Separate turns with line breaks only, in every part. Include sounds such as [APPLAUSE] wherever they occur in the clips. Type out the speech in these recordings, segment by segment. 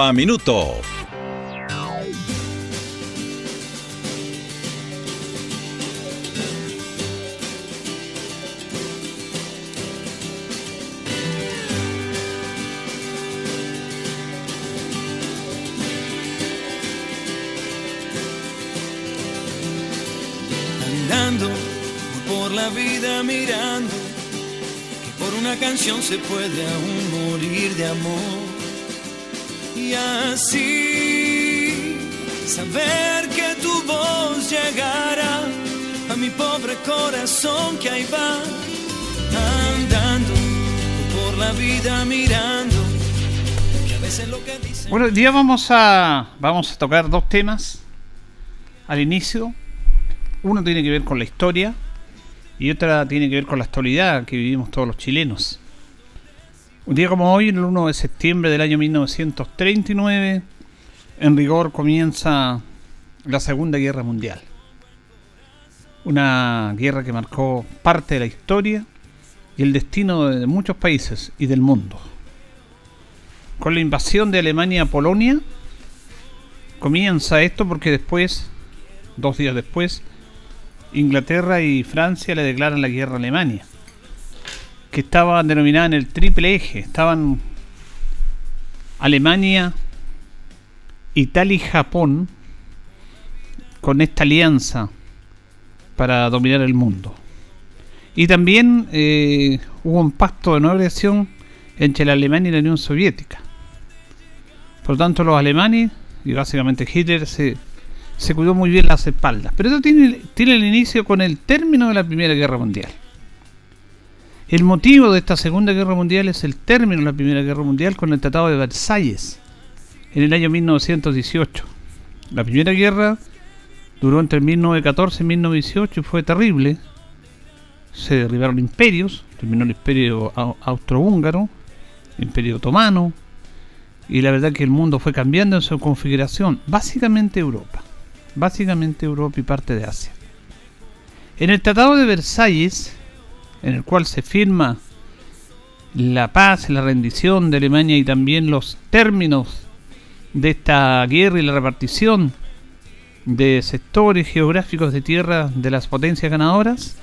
a Minuto.
Andando por la vida mirando que por una canción se puede aún morir de amor. Andando por la vida mirando
Bueno, día vamos a, vamos a tocar dos temas al inicio. Uno tiene que ver con la historia y otra tiene que ver con la actualidad que vivimos todos los chilenos. Un día como hoy, el 1 de septiembre del año 1939, en rigor comienza la Segunda Guerra Mundial. Una guerra que marcó parte de la historia y el destino de muchos países y del mundo. Con la invasión de Alemania a Polonia, comienza esto porque después, dos días después, Inglaterra y Francia le declaran la guerra a Alemania, que estaba denominada en el triple eje. Estaban Alemania, Italia y Japón con esta alianza para dominar el mundo. Y también eh, hubo un pacto de no agresión entre la Alemania y la Unión Soviética. Por lo tanto, los alemanes y básicamente Hitler se, se cuidó muy bien las espaldas. Pero esto tiene, tiene el inicio con el término de la Primera Guerra Mundial. El motivo de esta Segunda Guerra Mundial es el término de la Primera Guerra Mundial con el Tratado de Versalles en el año 1918. La Primera Guerra duró entre 1914 y 1918 y fue terrible. Se derribaron imperios, terminó el imperio au- austrohúngaro, el imperio otomano, y la verdad que el mundo fue cambiando en su configuración, básicamente Europa, básicamente Europa y parte de Asia. En el Tratado de Versalles, en el cual se firma la paz, la rendición de Alemania y también los términos de esta guerra y la repartición de sectores geográficos de tierra de las potencias ganadoras,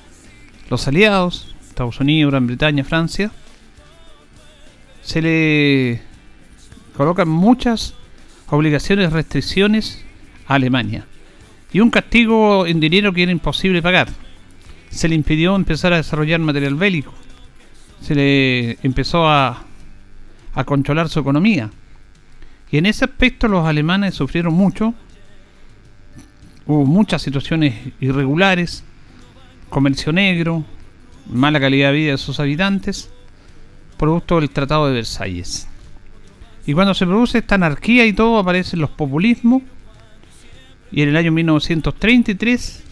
los aliados, Estados Unidos, Gran Bretaña, Francia, se le colocan muchas obligaciones, restricciones a Alemania y un castigo en dinero que era imposible pagar. Se le impidió empezar a desarrollar material bélico, se le empezó a, a controlar su economía. Y en ese aspecto los alemanes sufrieron mucho, hubo muchas situaciones irregulares, comercio negro, mala calidad de vida de sus habitantes, producto del Tratado de Versalles. Y cuando se produce esta anarquía y todo, aparecen los populismos. Y en el año 1933,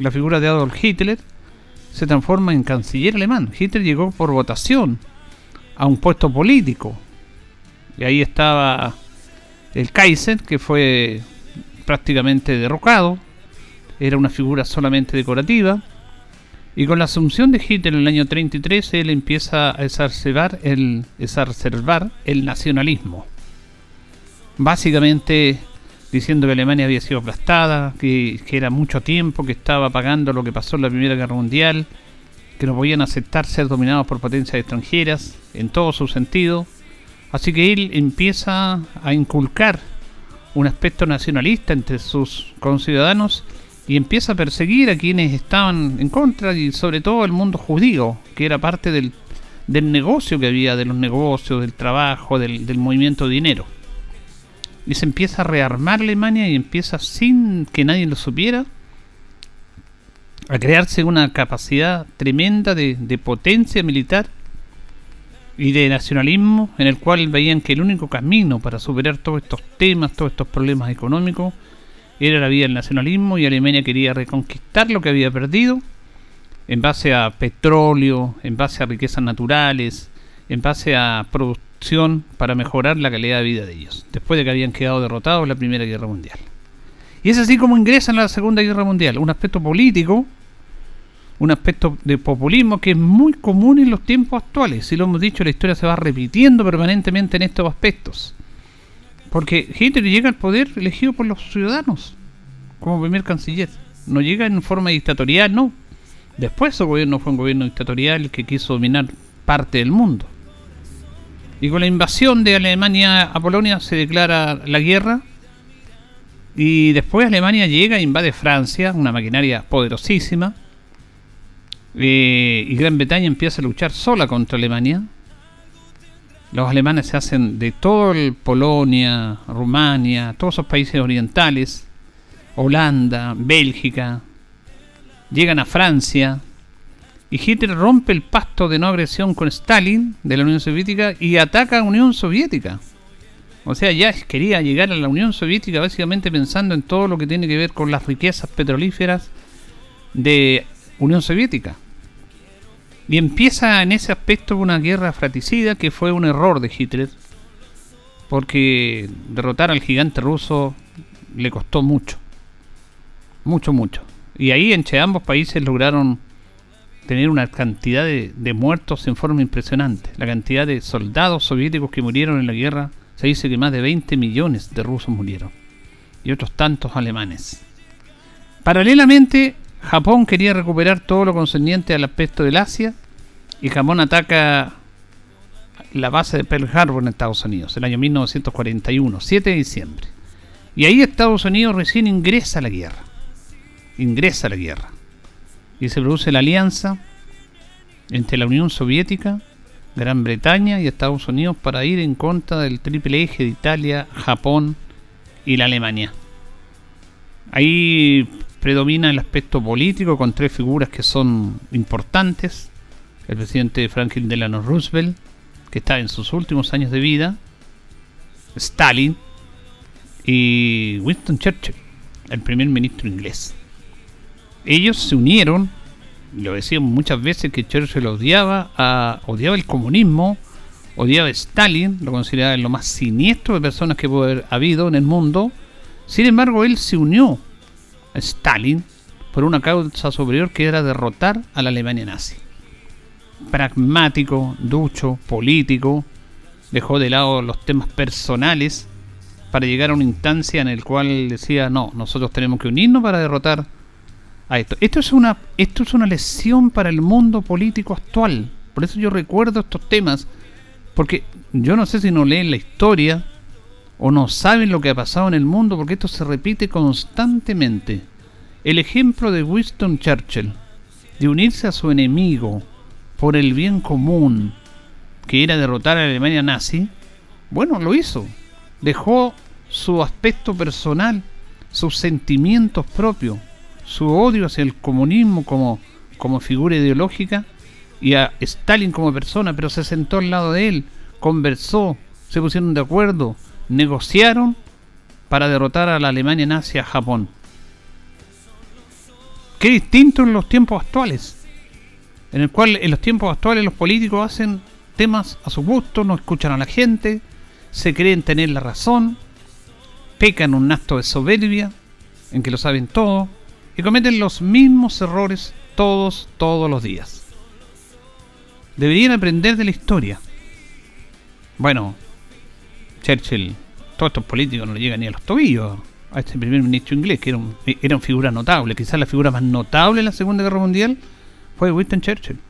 la figura de Adolf Hitler se transforma en canciller alemán. Hitler llegó por votación a un puesto político. Y ahí estaba el Kaiser, que fue prácticamente derrocado. Era una figura solamente decorativa. Y con la asunción de Hitler en el año 33, él empieza a exacerbar el, exacerbar el nacionalismo. Básicamente diciendo que Alemania había sido aplastada, que, era mucho tiempo, que estaba pagando lo que pasó en la Primera Guerra Mundial, que no podían aceptar ser dominados por potencias extranjeras, en todo su sentido. Así que él empieza a inculcar un aspecto nacionalista entre sus conciudadanos y empieza a perseguir a quienes estaban en contra y sobre todo el mundo judío, que era parte del, del negocio que había, de los negocios, del trabajo, del, del movimiento de dinero. Y se empieza a rearmar Alemania y empieza sin que nadie lo supiera a crearse una capacidad tremenda de, de potencia militar y de nacionalismo en el cual veían que el único camino para superar todos estos temas, todos estos problemas económicos, era la vía del nacionalismo y Alemania quería reconquistar lo que había perdido en base a petróleo, en base a riquezas naturales, en base a para mejorar la calidad de vida de ellos, después de que habían quedado derrotados en la Primera Guerra Mundial. Y es así como ingresan a la Segunda Guerra Mundial, un aspecto político, un aspecto de populismo que es muy común en los tiempos actuales. Si lo hemos dicho, la historia se va repitiendo permanentemente en estos aspectos. Porque Hitler llega al poder elegido por los ciudadanos como primer canciller. No llega en forma dictatorial, no. Después su gobierno fue un gobierno dictatorial que quiso dominar parte del mundo. Y con la invasión de Alemania a Polonia se declara la guerra. Y después Alemania llega e invade Francia, una maquinaria poderosísima. Eh, y Gran Bretaña empieza a luchar sola contra Alemania los alemanes se hacen de todo el Polonia, Rumania, todos esos países orientales, Holanda, Bélgica, llegan a Francia y Hitler rompe el pacto de no agresión con Stalin de la Unión Soviética y ataca a la Unión Soviética. O sea, ya quería llegar a la Unión Soviética básicamente pensando en todo lo que tiene que ver con las riquezas petrolíferas de Unión Soviética. Y empieza en ese aspecto una guerra fratricida que fue un error de Hitler, porque derrotar al gigante ruso le costó mucho, mucho, mucho. Y ahí entre ambos países lograron tener una cantidad de, muertos en forma impresionante. La cantidad de soldados soviéticos que murieron en la guerra, se dice que más de 20 millones de rusos murieron. Y otros tantos alemanes. Paralelamente, Japón quería recuperar todo lo concerniente al aspecto del Asia y Japón ataca la base de Pearl Harbor en Estados Unidos, el año 1941, 7 de diciembre. Y ahí Estados Unidos recién ingresa a la guerra. Ingresa a la guerra. Y se produce la alianza entre la Unión Soviética, Gran Bretaña y Estados Unidos para ir en contra del triple eje de Italia, Japón y la Alemania. Ahí predomina el aspecto político con tres figuras que son importantes. El presidente Franklin Delano Roosevelt, que está en sus últimos años de vida, Stalin y Winston Churchill, el primer ministro inglés. Ellos se unieron, lo decían muchas veces que Churchill odiaba, a, odiaba el comunismo, odiaba a Stalin, lo consideraba lo más siniestro de personas que puede haber habido en el mundo. Sin embargo, él se unió Stalin por una causa superior que era derrotar a la Alemania nazi. Pragmático, ducho, político, dejó de lado los temas personales para llegar a una instancia en el cual decía, no, nosotros tenemos que unirnos para derrotar a esto. Esto es una, esto es una lesión para el mundo político actual. Por eso yo recuerdo estos temas, porque yo no sé si no leen la historia o no saben lo que ha pasado en el mundo porque esto se repite constantemente. El ejemplo de Winston Churchill, de unirse a su enemigo por el bien común, que era derrotar a la Alemania nazi, bueno, lo hizo. Dejó su aspecto personal, sus sentimientos propios, su odio hacia el comunismo como, como figura ideológica y a Stalin como persona, pero se sentó al lado de él, conversó, se pusieron de acuerdo, negociaron para derrotar a la Alemania nazi a Japón. Qué distinto en los tiempos actuales, en el cual en los tiempos actuales los políticos hacen temas a su gusto, no escuchan a la gente, se creen tener la razón, pecan un acto de soberbia, en que lo saben todo, y cometen los mismos errores todos, todos los días. Deberían aprender de la historia. Bueno, Churchill, todos estos políticos no le llegan ni a los tobillos a este primer ministro inglés, que era, un, era una figura notable. Quizás la figura más notable en la Segunda Guerra Mundial fue Winston Churchill.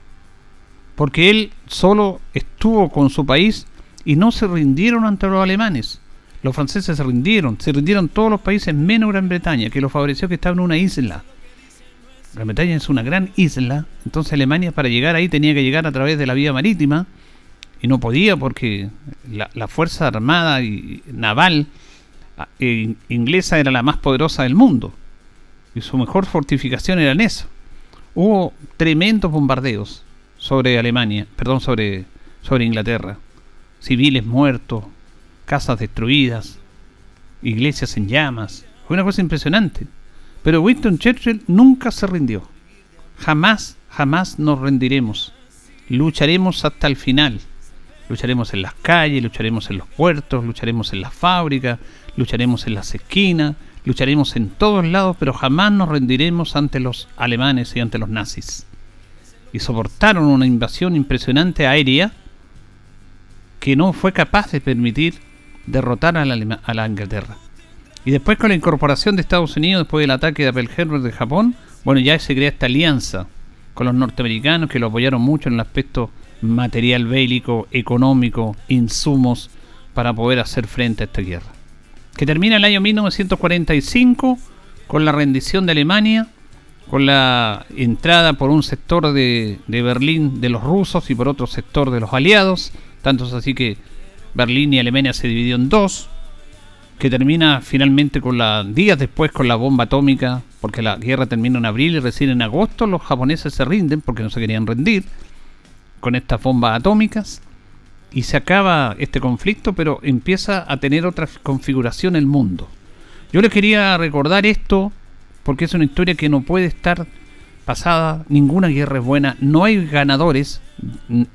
Porque él solo estuvo con su país y no se rindieron ante los alemanes. Los franceses se rindieron, se rindieron todos los países menos Gran Bretaña, que lo favoreció que estaba en una isla. Gran Bretaña es una gran isla, entonces Alemania para llegar ahí tenía que llegar a través de la vía marítima y no podía porque la, fuerza armada y naval ah, eh, inglesa era la más poderosa del mundo y su mejor fortificación era en eso. Hubo tremendos bombardeos sobre Alemania, perdón, sobre, sobre Inglaterra. Civiles muertos, casas destruidas, iglesias en llamas. Fue una cosa impresionante. Pero Winston Churchill nunca se rindió. Jamás, jamás nos rendiremos. Lucharemos hasta el final. Lucharemos en las calles, lucharemos en los puertos, lucharemos en las fábricas, lucharemos en las esquinas, lucharemos en todos lados, pero jamás nos rendiremos ante los alemanes y ante los nazis. Y soportaron una invasión impresionante aérea que no fue capaz de permitir derrotar a la, Inglaterra. Y después con la incorporación de Estados Unidos, después del ataque de Pearl Harbor de Japón, bueno, ya se crea esta alianza con los norteamericanos que lo apoyaron mucho en el aspecto material bélico, económico, insumos para poder hacer frente a esta guerra. Que termina el año 1945 con la rendición de Alemania, con la entrada por un sector de, de Berlín de los rusos y por otro sector de los aliados, tanto así que Berlín y Alemania se dividió en dos, que termina finalmente con la días después con la bomba atómica, porque la guerra termina en abril y recién en agosto los japoneses se rinden porque no se querían rendir con estas bombas atómicas y se acaba este conflicto, pero empieza a tener otra configuración el mundo. Yo les quería recordar esto porque es una historia que no puede estar pasada, ninguna guerra es buena, no hay ganadores,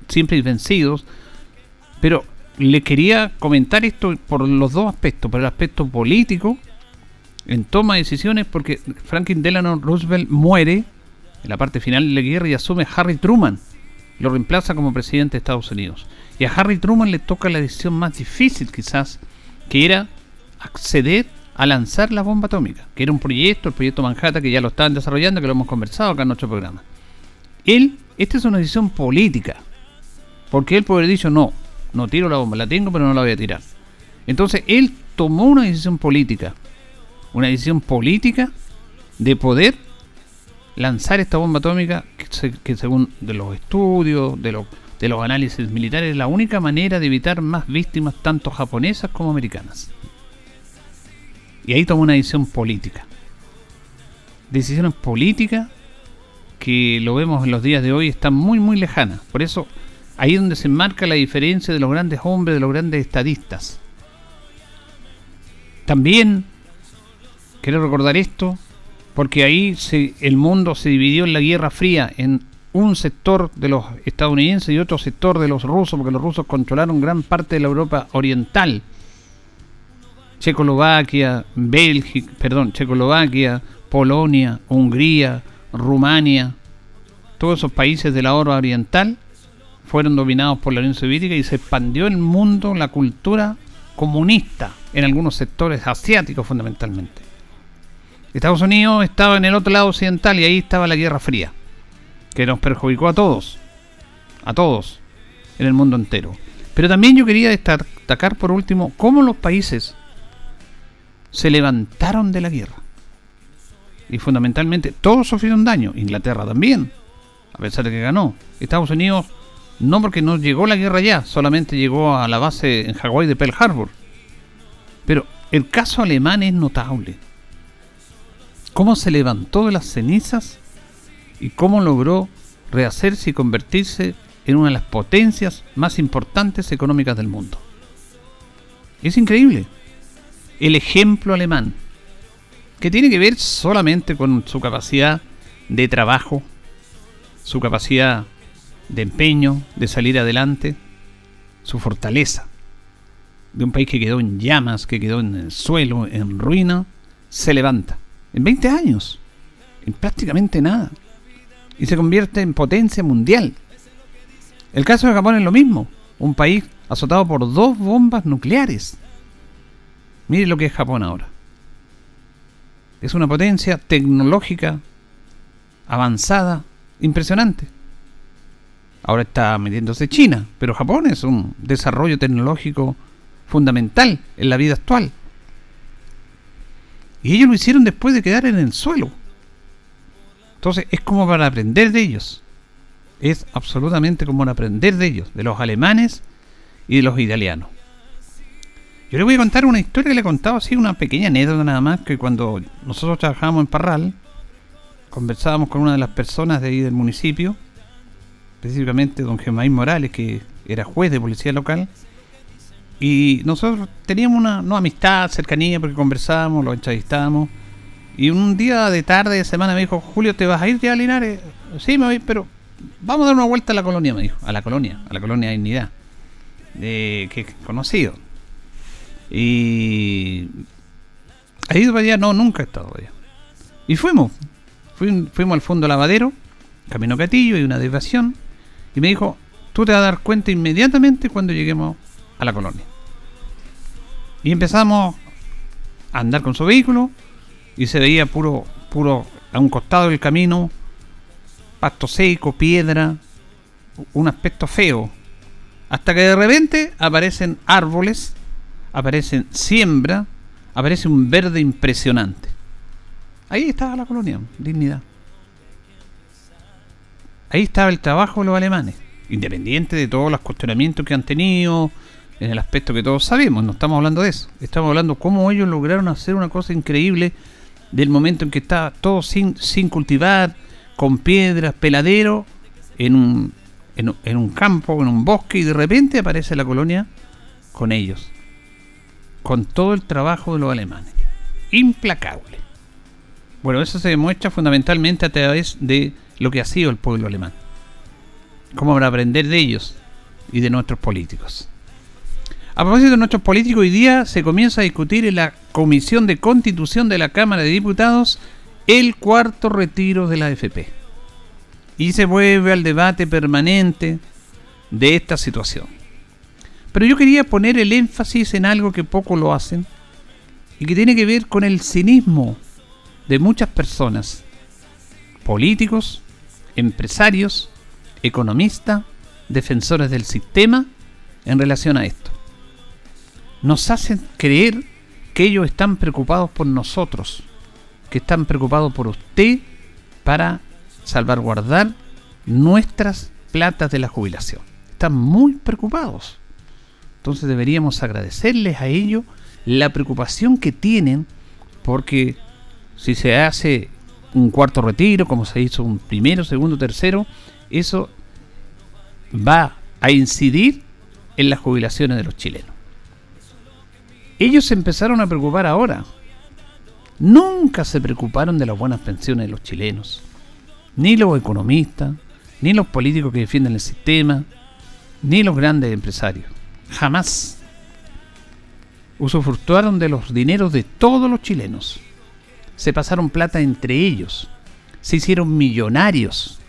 siempre hay vencidos, pero le quería comentar esto por los dos aspectos, por el aspecto político, en toma de decisiones, porque Franklin Delano Roosevelt muere en la parte final de la guerra y asume Harry Truman, lo reemplaza como presidente de Estados Unidos. Y a Harry Truman le toca la decisión más difícil quizás, que era acceder a lanzar la bomba atómica, que era un proyecto, el proyecto Manhattan, que ya lo estaban desarrollando, que lo hemos conversado acá en nuestro programa. Él, esta es una decisión política, porque él puede haber dicho no, no tiro la bomba, la tengo pero no la voy a tirar. Entonces él tomó una decisión política, una decisión política de poder lanzar esta bomba atómica que, según de los estudios, de, de los análisis militares, es la única manera de evitar más víctimas tanto japonesas como americanas. Y ahí tomó una decisión política. Decisiones políticas que lo vemos en los días de hoy están muy muy lejanas. Por eso Ahí es donde se marca la diferencia de los grandes hombres, de los grandes estadistas. También quiero recordar esto, porque ahí el mundo se dividió en la Guerra Fría en un sector de los estadounidenses y otro sector de los rusos, porque los rusos controlaron gran parte de la Europa oriental. Checoslovaquia, Bélgica, perdón, Checoslovaquia, Polonia, Hungría, Rumania, todos esos países de la Europa oriental fueron dominados por la Unión Soviética y se expandió el mundo la cultura comunista en algunos sectores asiáticos fundamentalmente. Estados Unidos estaba en el otro lado occidental y ahí estaba la Guerra Fría, que nos perjudicó a todos, a todos, en el mundo entero. Pero también yo quería destacar por último cómo los países se levantaron de la guerra. Y fundamentalmente todos sufrieron daño, Inglaterra también, a pesar de que ganó. Estados Unidos no porque no llegó la guerra ya, solamente llegó a la base en Hawái de Pearl Harbor. Pero el caso alemán es notable. Cómo se levantó de las cenizas y cómo logró rehacerse y convertirse en una de las potencias más importantes económicas del mundo. Es increíble. El ejemplo alemán, que tiene que ver solamente con su capacidad de trabajo, su capacidad de empeño, de salir adelante, su fortaleza. De un país que quedó en llamas, que quedó en el suelo, en ruina, se levanta. En 20 años, en prácticamente nada. Y se convierte en potencia mundial. El caso de Japón es lo mismo. Un país azotado por dos bombas nucleares. Mire lo que es Japón ahora. Es una potencia tecnológica avanzada, impresionante. Ahora está metiéndose China, pero Japón es un desarrollo tecnológico fundamental en la vida actual. Y ellos lo hicieron después de quedar en el suelo. Entonces es como para aprender de ellos. Es absolutamente como para aprender de ellos, de los alemanes y de los italianos. Yo le voy a contar una historia que le he contado así, una pequeña anécdota nada más, que cuando nosotros trabajábamos en Parral, conversábamos con una de las personas de ahí del municipio, específicamente don Germán Morales, que era juez de policía local, y nosotros teníamos una no amistad, cercanía, porque conversábamos, lo entrevistábamos, y un día de tarde de semana me dijo, Julio, ¿te vas a ir ya a Linares? Sí, me voy, pero vamos a dar una vuelta a la colonia, me dijo, a la colonia, a la colonia de Dignidad, de, que conocido. Y... ¿Ha ido para allá? No, nunca he estado allá. Y fuimos, fuimos al fondo lavadero, camino Catillo y una desviación, y me dijo, tú te vas a dar cuenta inmediatamente cuando lleguemos a la colonia. Y empezamos a andar con su vehículo y se veía puro, puro a un costado del camino, pasto seco, piedra, un aspecto feo. Hasta que de repente aparecen árboles, aparecen siembra, aparece un verde impresionante. Ahí estaba la colonia, dignidad. Ahí estaba el trabajo de los alemanes, independiente de todos los cuestionamientos que han tenido, en el aspecto que todos sabemos, no estamos hablando de eso, estamos hablando cómo ellos lograron hacer una cosa increíble del momento en que estaba todo sin, sin cultivar, con piedras, peladero, en un, en, en un campo, en un bosque, y de repente aparece la colonia con ellos, con todo el trabajo de los alemanes. Implacable. Bueno, eso se demuestra fundamentalmente a través de lo que ha sido el pueblo alemán. Cómo para aprender de ellos y de nuestros políticos. A propósito de nuestros políticos, hoy día se comienza a discutir en la Comisión de Constitución de la Cámara de Diputados el cuarto retiro de la AFP. Y se vuelve al debate permanente de esta situación. Pero yo quería poner el énfasis en algo que poco lo hacen y que tiene que ver con el cinismo de muchas personas, políticos, empresarios, economistas, defensores del sistema, en relación a esto. Nos hacen creer que ellos están preocupados por nosotros, que están preocupados por usted para salvaguardar nuestras platas de la jubilación. Están muy preocupados. Entonces deberíamos agradecerles a ellos la preocupación que tienen porque si se hace un cuarto retiro, como se hizo un primero, segundo, tercero, eso va a incidir en las jubilaciones de los chilenos. Ellos se empezaron a preocupar ahora. Nunca se preocuparon de las buenas pensiones de los chilenos. Ni los economistas, ni los políticos que defienden el sistema, ni los grandes empresarios. Jamás. Usufructuaron de los dineros de todos los chilenos se pasaron plata entre ellos, se hicieron millonarios,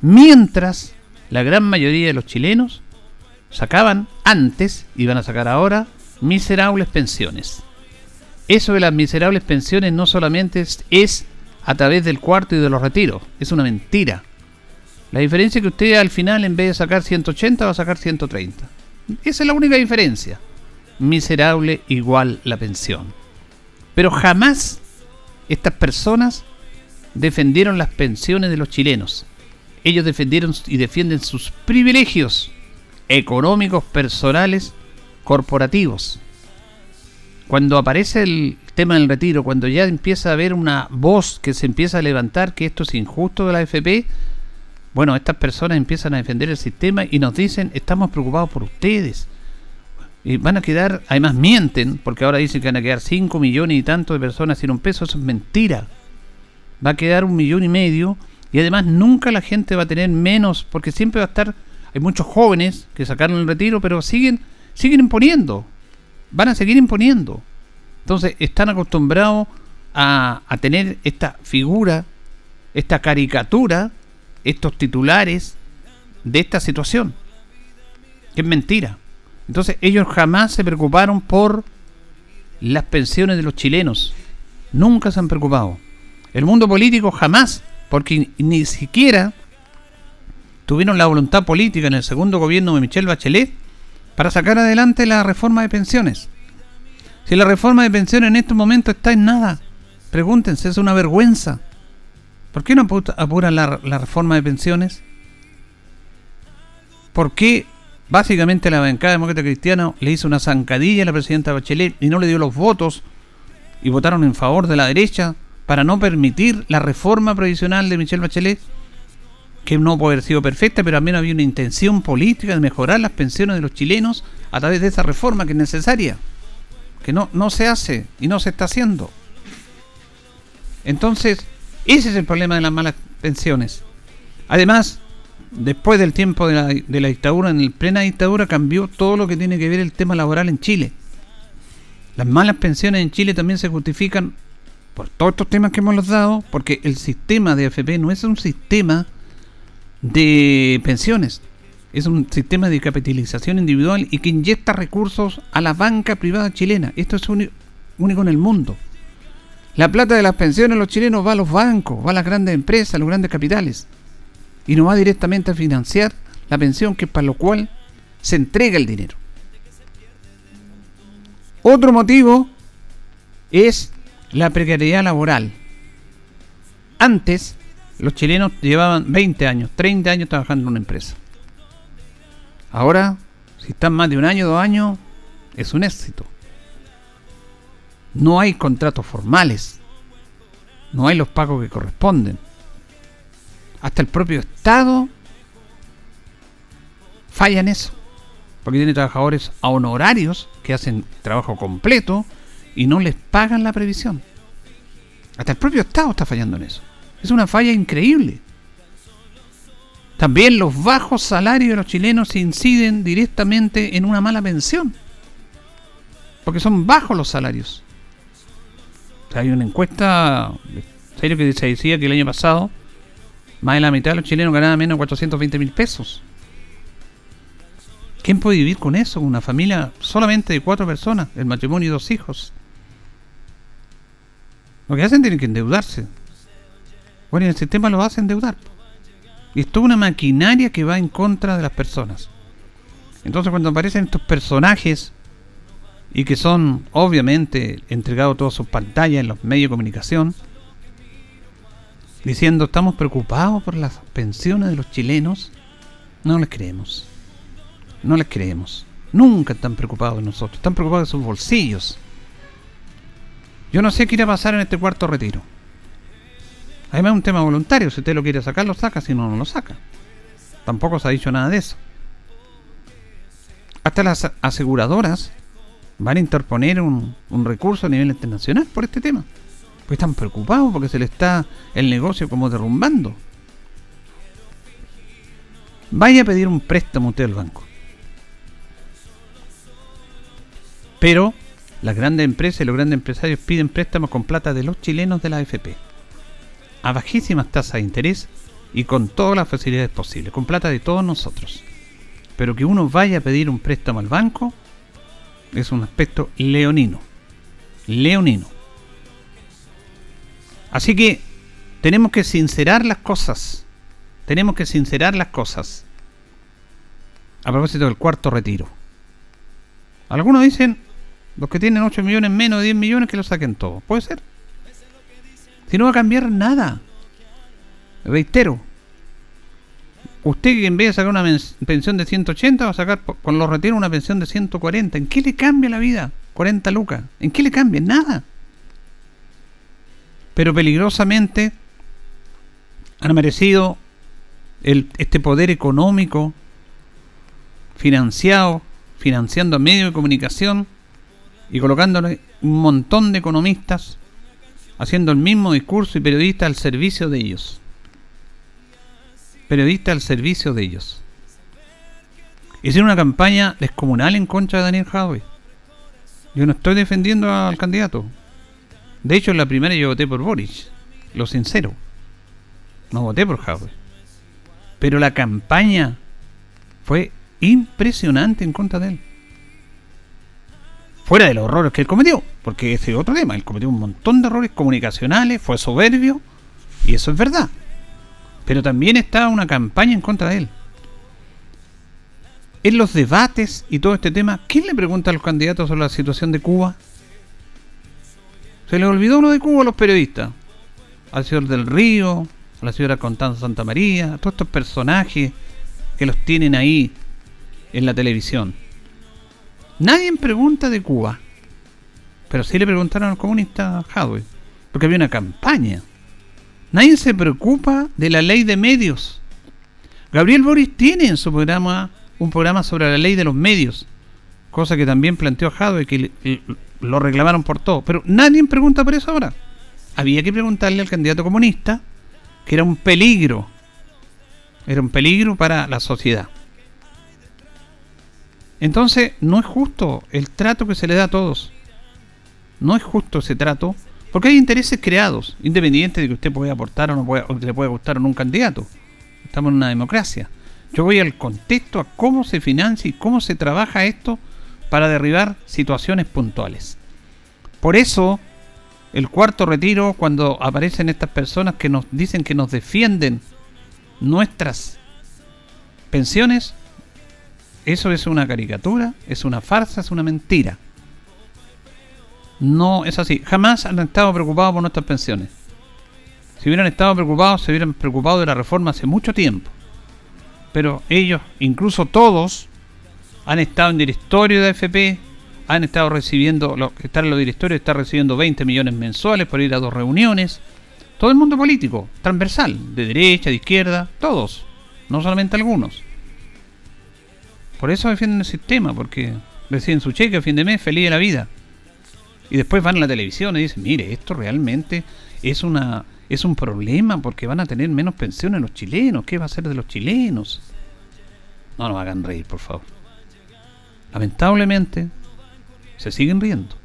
mientras la gran mayoría de los chilenos sacaban antes, iban a sacar ahora, miserables pensiones. Eso de las miserables pensiones no solamente es, a través del cuarto y de los retiros, es una mentira. La diferencia es que usted al final en vez de sacar 180 va a sacar 130. Esa es la única diferencia. Miserable igual la pensión. Pero jamás estas personas defendieron las pensiones de los chilenos. Ellos defendieron y defienden sus privilegios económicos, personales, corporativos. Cuando aparece el tema del retiro, cuando ya empieza a haber una voz que se empieza a levantar que esto es injusto de la AFP, bueno, estas personas empiezan a defender el sistema y nos dicen, estamos preocupados por ustedes. Y van a quedar, además mienten, porque ahora dicen que van a quedar 5 millones y tanto de personas sin un peso, eso es mentira. Va a quedar un millón y medio y además nunca la gente va a tener menos, porque siempre va a estar, hay muchos jóvenes que sacaron el retiro, pero siguen, siguen imponiendo, van a seguir imponiendo. Entonces están acostumbrados a, a tener esta figura, esta caricatura, estos titulares de esta situación, que es mentira. Entonces ellos jamás se preocuparon por las pensiones de los chilenos. Nunca se han preocupado. El mundo político jamás, porque ni siquiera tuvieron la voluntad política en el segundo gobierno de Michelle Bachelet para sacar adelante la reforma de pensiones. Si la reforma de pensiones en estos momentos está en nada, pregúntense, es una vergüenza. ¿Por qué no apuran la, la reforma de pensiones? ¿Por qué Básicamente la bancada demócrata cristiana le hizo una zancadilla a la presidenta Bachelet y no le dio los votos y votaron en favor de la derecha para no permitir la reforma provisional de Michelle Bachelet. que no puede haber sido perfecta, pero al menos había una intención política de mejorar las pensiones de los chilenos a través de esa reforma que es necesaria, que no, no se hace y no se está haciendo. Entonces, ese es el problema de las malas pensiones. Además, después del tiempo de la, de la dictadura, en plena dictadura, cambió todo lo que tiene que ver el tema laboral en Chile. Las malas pensiones en Chile también se justifican por todos estos temas que hemos dado, porque el sistema de AFP no es un sistema de pensiones, es un sistema de capitalización individual y que inyecta recursos a la banca privada chilena. Esto es único en el mundo. La plata de las pensiones de los chilenos va a los bancos, va a las grandes empresas, a los grandes capitales. Y no va directamente a financiar la pensión, que es para lo cual se entrega el dinero. Otro motivo es la precariedad laboral. Antes, los chilenos llevaban 20 años, 30 años trabajando en una empresa. Ahora, si están más de un año, dos años, es un éxito. No hay contratos formales. No hay los pagos que corresponden. Hasta el propio Estado falla en eso. Porque tiene trabajadores a honorarios que hacen trabajo completo y no les pagan la previsión. Hasta el propio Estado está fallando en eso. Es una falla increíble. También los bajos salarios de los chilenos inciden directamente en una mala pensión. Porque son bajos los salarios. hay una encuesta serio que se decía que el año pasado más de la mitad de los chilenos ganaban menos de 420 mil pesos. ¿Quién puede vivir con eso? Una familia solamente de cuatro personas, el matrimonio y dos hijos. Lo que hacen tienen que endeudarse. Bueno, y el sistema lo hace endeudar. Y es toda una maquinaria que va en contra de las personas. Entonces cuando aparecen estos personajes y que son obviamente entregados todas sus pantallas en los medios de comunicación, diciendo estamos preocupados por las pensiones de los chilenos, no les creemos. No les creemos. Nunca están preocupados de nosotros, están preocupados de sus bolsillos. Yo no sé qué irá a pasar en este cuarto retiro. Además es un tema voluntario, si usted lo quiere sacar, lo saca, si no, no lo saca. Tampoco se ha dicho nada de eso. Hasta las aseguradoras van a interponer un, recurso a nivel internacional por este tema. Pues están preocupados porque se le está el negocio como derrumbando. Vaya a pedir un préstamo usted al banco. Pero las grandes empresas y los grandes empresarios piden préstamos con plata de los chilenos de la AFP. A bajísimas tasas de interés y con todas las facilidades posibles, con plata de todos nosotros. Pero que uno vaya a pedir un préstamo al banco es un aspecto leonino. Leonino. Así que tenemos que sincerar las cosas. Tenemos que sincerar las cosas. A propósito del cuarto retiro. Algunos dicen, los que tienen 8 millones menos de 10 millones que lo saquen todo. Puede ser. Si no va a cambiar nada. Reitero. Usted que en vez de sacar una pensión de 180 va a sacar con los retiros una pensión de 140. ¿En qué le cambia la vida? 40 lucas. ¿En qué le cambia? Nada. Pero peligrosamente han merecido este poder económico financiado, financiando medios de comunicación y colocándole un montón de economistas haciendo el mismo discurso y periodistas al servicio de ellos. Periodistas al servicio de ellos. Hicieron una campaña descomunal en contra de Daniel Jadwe. Yo no estoy defendiendo al candidato. De hecho, en la primera yo voté por Boris. Lo sincero. No voté por Jadwe. Pero la campaña fue impresionante en contra de él. Fuera de los errores que él cometió, porque ese es otro tema. Él cometió un montón de errores comunicacionales, fue soberbio, y eso es verdad. Pero también está una campaña en contra de él. En los debates y todo este tema, ¿quién le pregunta a los candidatos sobre la situación de Cuba? Se le olvidó uno de Cuba a los periodistas. Al señor del Río, a la señora Constanza Santa María, a todos estos personajes que los tienen ahí en la televisión. Nadie pregunta de Cuba. Pero sí le preguntaron al comunista Hadwe. Porque había una campaña. Nadie se preocupa de la ley de medios. Gabriel Boris tiene en su programa un programa sobre la ley de los medios, cosa que también planteó Jado y que lo reclamaron por todo. Pero nadie pregunta por eso ahora. Había que preguntarle al candidato comunista que era un peligro, era un peligro para la sociedad. Entonces, no es justo el trato que se le da a todos. No es justo ese trato, porque hay intereses creados, independiente de que usted pueda aportar o no pueda, o le pueda gustar o no un candidato. Estamos en una democracia. Yo voy al contexto, a cómo se financia y cómo se trabaja esto para derribar situaciones puntuales. Por eso, el cuarto retiro, cuando aparecen estas personas que nos dicen que nos defienden nuestras pensiones, eso es una caricatura, es una farsa, es una mentira. No es así. Jamás han estado preocupados por nuestras pensiones. Si hubieran estado preocupados, se hubieran preocupado de la reforma hace mucho tiempo. Pero ellos, incluso todos, han estado en directorio de AFP, han estado recibiendo, lo que está en los directorios está recibiendo 20 millones mensuales por ir a dos reuniones. Todo el mundo político, transversal, de derecha, de izquierda, todos, no solamente algunos. Por eso defienden el sistema, porque reciben su cheque a fin de mes, feliz de la vida. Y después van a la televisión y dicen, mire, esto realmente es una es un problema porque van a tener menos pensiones los chilenos. ¿Qué va a ser de los chilenos? No nos hagan reír, por favor. Lamentablemente, se siguen riendo.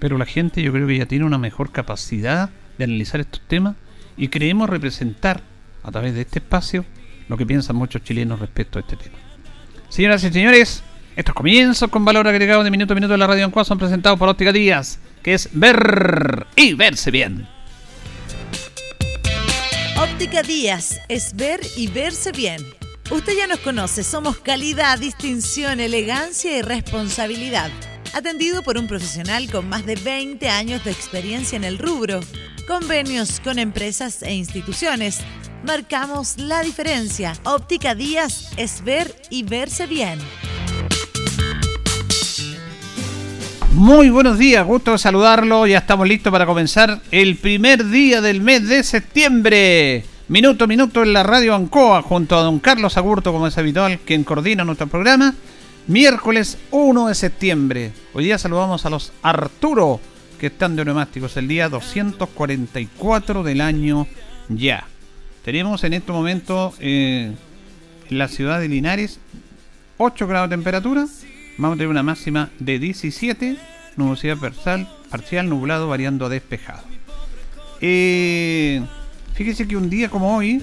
Pero la gente yo creo que ya tiene una mejor capacidad de analizar estos temas y creemos representar a través de este espacio lo que piensan muchos chilenos respecto a este tema. Señoras y señores, estos comienzos con valor agregado de minuto a minuto de la radio en son presentados por Óptica Díaz, que es ver y verse bien.
Óptica Díaz es ver y verse bien. Usted ya nos conoce, somos calidad, distinción, elegancia y responsabilidad. Atendido por un profesional con más de 20 años de experiencia en el rubro. Convenios con empresas e instituciones marcamos la diferencia. Óptica Díaz es ver y verse bien.
Muy buenos días, gusto saludarlo. Ya estamos listos para comenzar el primer día del mes de septiembre. Minuto a minuto en la radio Ancoa junto a don Carlos Agurto, como es habitual, quien coordina nuestro programa. Miércoles 1 de septiembre. Hoy día saludamos a los Arturo, que están de neumáticos el día 244 del año ya. Tenemos en este momento eh, en la ciudad de Linares 8 grados de temperatura. Vamos a tener una máxima de 17, nubosidad parcial, parcial nublado variando a despejado. Eh, fíjese que un día como hoy,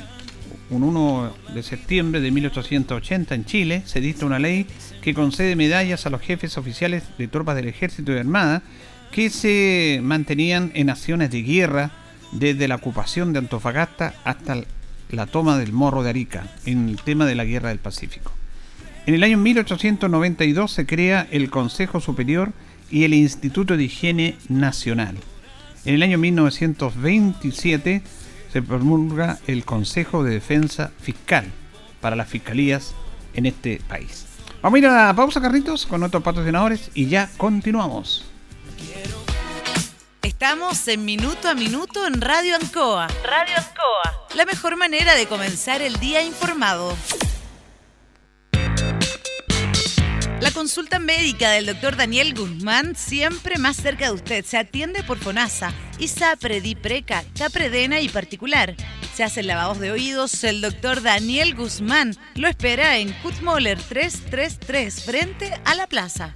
un 1 de septiembre de 1880 en Chile, se dicta una ley que concede medallas a los jefes oficiales de tropas del ejército y armada que se mantenían en acciones de guerra desde la ocupación de Antofagasta hasta la toma del Morro de Arica, en el tema de la Guerra del Pacífico. En el año 1892 se crea el Consejo Superior y el Instituto de Higiene Nacional. En el año 1927 se promulga el Consejo de Defensa Fiscal para las fiscalías en este país. Vamos a ir a la pausa, Carritos, con nuestros patrocinadores y ya continuamos.
Estamos en Minuto a Minuto en Radio Ancoa. Radio Ancoa. La mejor manera de comenzar el día informado. La consulta médica del doctor Daniel Guzmán siempre más cerca de usted. Se atiende por FONASA, ISAPRE, DIPRECA, CAPREDENA y particular. Se hacen lavados de oídos. El doctor Daniel Guzmán lo espera en Kutmoller 333 frente a la plaza.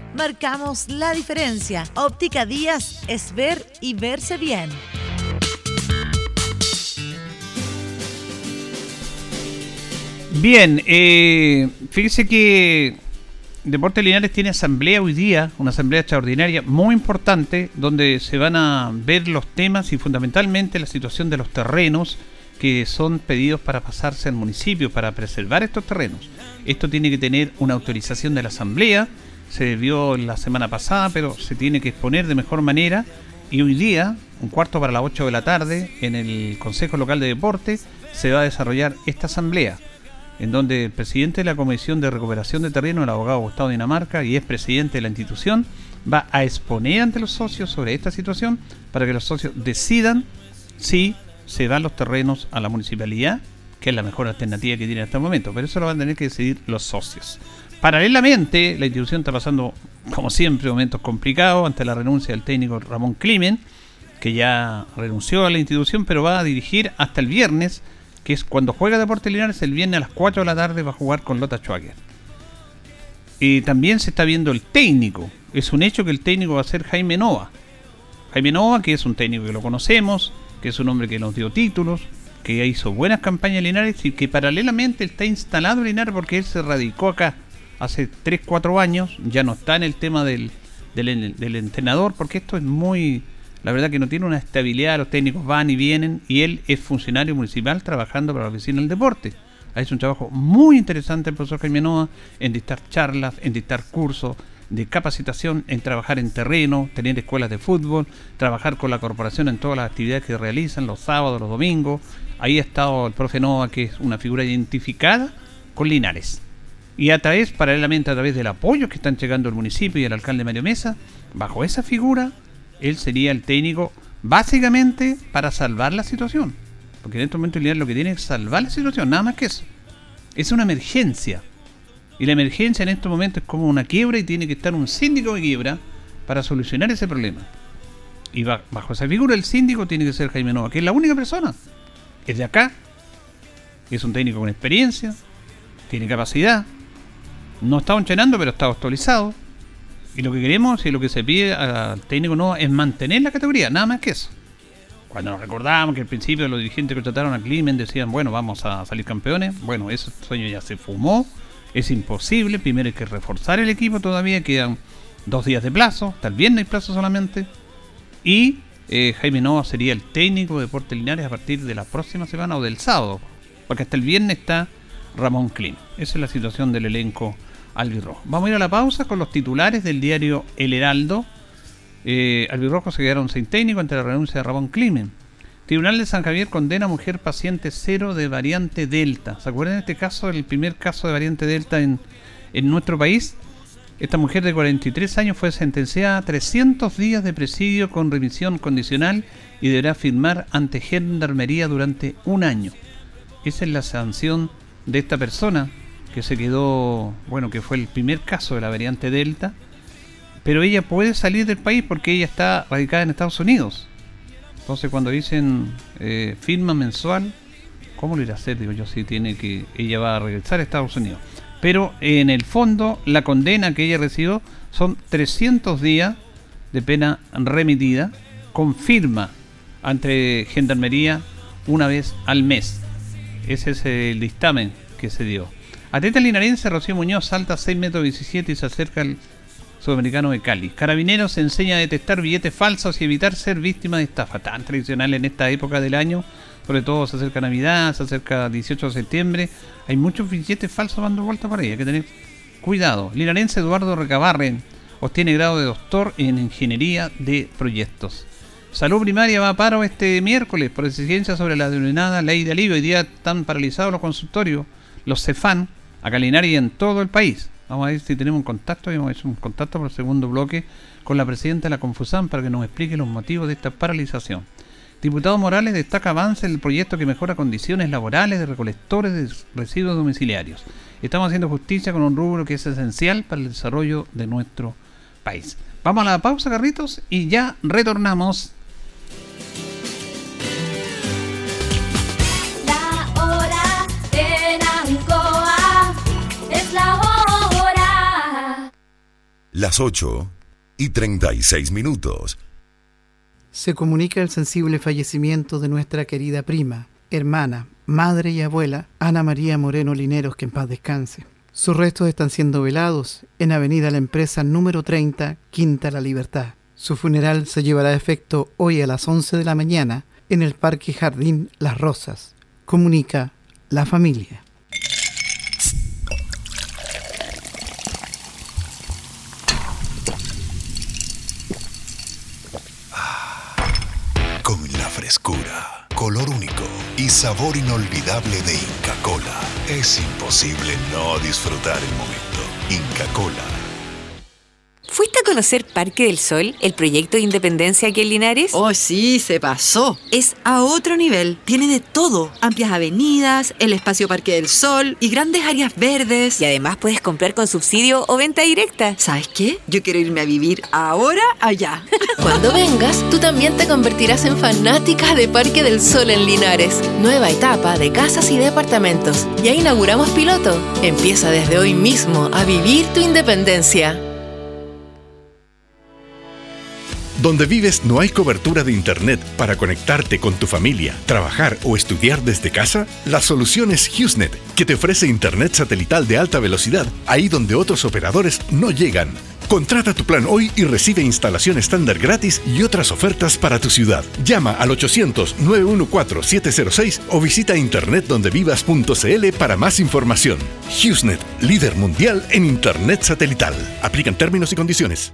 Marcamos la diferencia. Óptica Díaz es ver y verse bien.
Bien, eh, fíjese que Deportes Linares tiene asamblea hoy día, una asamblea extraordinaria muy importante, donde se van a ver los temas y fundamentalmente la situación de los terrenos que son pedidos para pasarse al municipio, para preservar estos terrenos. Esto tiene que tener una autorización de la asamblea, se vio la semana pasada, pero se tiene que exponer de mejor manera y hoy día, un cuarto para las 8 de la tarde, en el Consejo Local de Deportes, se va a desarrollar esta asamblea en donde el presidente de la Comisión de Recuperación de Terreno, el abogado Gustavo Dinamarca, y es presidente de la institución, va a exponer ante los socios sobre esta situación para que los socios decidan si se dan los terrenos a la municipalidad, que es la mejor alternativa que tiene en este momento, pero eso lo van a tener que decidir los socios. Paralelamente, la institución está pasando, como siempre, momentos complicados ante la renuncia del técnico Ramón Climen, que ya renunció a la institución, pero va a dirigir hasta el viernes que es cuando juega Deportes Linares el viernes a las 4 de la tarde va a jugar con Lota Schwager. Y también se está viendo el técnico. Es un hecho que el técnico va a ser Jaime Nova. Jaime Nova, que es un técnico que lo conocemos, que es un hombre que nos dio títulos, que hizo buenas campañas Linares y que paralelamente está instalado en Linares porque él se radicó acá hace 3-4 años. Ya no está en el tema del, del, del entrenador porque esto es muy la verdad que no tiene una estabilidad, los técnicos van y vienen y él es funcionario municipal trabajando para la oficina del deporte. Ha hecho un trabajo muy interesante el profesor Jaime Noa en dictar charlas, en dictar cursos de capacitación, en trabajar en terreno, tener escuelas de fútbol, trabajar con la corporación en todas las actividades que realizan, los sábados, los domingos. Ahí ha estado el profe Nova, que es una figura identificada con Linares. Y a través, paralelamente a través del apoyo que están llegando el municipio y el alcalde Mario Mesa, bajo esa figura él sería el técnico básicamente para salvar la situación. Porque en este momento el lo que tiene es salvar la situación, nada más que eso. Es una emergencia. Y la emergencia en este momento es como una quiebra y tiene que estar un síndico de quiebra para solucionar ese problema. Y bajo esa figura el síndico tiene que ser Jaime Nova, que es la única persona. Es de acá. Es un técnico con experiencia. Tiene capacidad. No está entrenando, pero está actualizado. Y lo que queremos y lo que se pide al técnico nuevo es mantener la categoría, nada más que eso. Cuando nos recordamos que al principio los dirigentes que trataron a Climen decían, bueno, vamos a salir campeones, bueno, ese sueño ya se fumó, es imposible, primero hay que reforzar el equipo todavía, quedan dos días de plazo, hasta el viernes hay plazo solamente, y eh, Jaime Nova sería el técnico de Deportes Linares a partir de la próxima semana o del sábado, porque hasta el viernes está Ramón Climen. Esa es la situación del elenco albirrojo. Vamos a ir a la pausa con los titulares del diario El Heraldo. Eh, se quedaron sin técnico ante la renuncia de Ramón Climen. Tribunal de San Javier condena a mujer paciente cero de variante Delta. ¿Se acuerdan de este caso, el primer caso de variante Delta en, en nuestro país? Esta mujer de 43 años fue sentenciada a 300 días de presidio con remisión condicional y deberá firmar ante Gendarmería durante un año. Esa es la sanción de esta persona que se quedó, bueno, que fue el primer caso de la variante Delta, pero ella puede salir del país porque ella está radicada en Estados Unidos. Entonces cuando dicen eh, firma mensual, ¿cómo lo irá a hacer? Digo yo, si tiene que, ella va a regresar a Estados Unidos. Pero en el fondo, la condena que ella recibió son 300 días de pena remitida, con firma ante Gendarmería una vez al mes. Ese es el dictamen que se dio. Atleta linarense Rocío Muñoz salta 6 metros 17 y se acerca al sudamericano de Cali. Carabineros enseña a detectar billetes falsos y evitar ser víctima de estafa tan tradicional en esta época del año. Sobre todo se acerca Navidad, se acerca 18 de septiembre. Hay muchos billetes falsos dando vuelta por ahí, hay que tener cuidado. Linarense Eduardo Recabarren obtiene grado de doctor en Ingeniería de Proyectos. Salud primaria va a paro este miércoles por exigencia sobre la denominada ley de alivio. Hoy día están paralizados los consultorios, los CEFAN, a Calinari y en todo el país. Vamos a ver si tenemos un contacto, hemos hecho un contacto por el segundo bloque con la presidenta de la Confusan para que nos explique los motivos de esta paralización. Diputado Morales destaca avance en el proyecto que mejora condiciones laborales de recolectores de residuos domiciliarios. Estamos haciendo justicia con un rubro que es esencial para el desarrollo de nuestro país. Vamos a la pausa, Carritos, y ya retornamos
las 8 y 36 minutos.
Se comunica el sensible fallecimiento de nuestra querida prima, hermana, madre y abuela, Ana María Moreno Lineros, que en paz descanse. Sus restos están siendo velados en Avenida La Empresa número 30, Quinta La Libertad. Su funeral se llevará a efecto hoy a las 11 de la mañana en el Parque Jardín Las Rosas. Comunica la familia.
Frescura, color único y sabor inolvidable de Inca Cola, es imposible no disfrutar el momento. Inca Cola
¿Fuiste a conocer Parque del Sol, el proyecto de independencia aquí en Linares?
Oh, sí, se pasó. Es a otro nivel. Tiene de todo. Amplias avenidas, el espacio Parque del Sol y grandes áreas verdes.
Y además puedes comprar con subsidio o venta directa.
¿Sabes qué? Yo quiero irme a vivir ahora allá. [LAUGHS]
Cuando vengas, tú también te convertirás en fanática de Parque del Sol en Linares. Nueva etapa de casas y departamentos. Ya inauguramos piloto. Empieza desde hoy mismo a vivir tu independencia.
Donde vives no hay cobertura de Internet para conectarte con tu familia, trabajar o estudiar desde casa. La solución es HughesNet, que te ofrece Internet satelital de alta velocidad ahí donde otros operadores no llegan. Contrata tu plan hoy y recibe instalación estándar gratis y otras ofertas para tu ciudad. Llama al 800-914-706 o visita internetdondevivas.cl para más información. HughesNet, líder mundial en Internet satelital. Aplican términos y condiciones.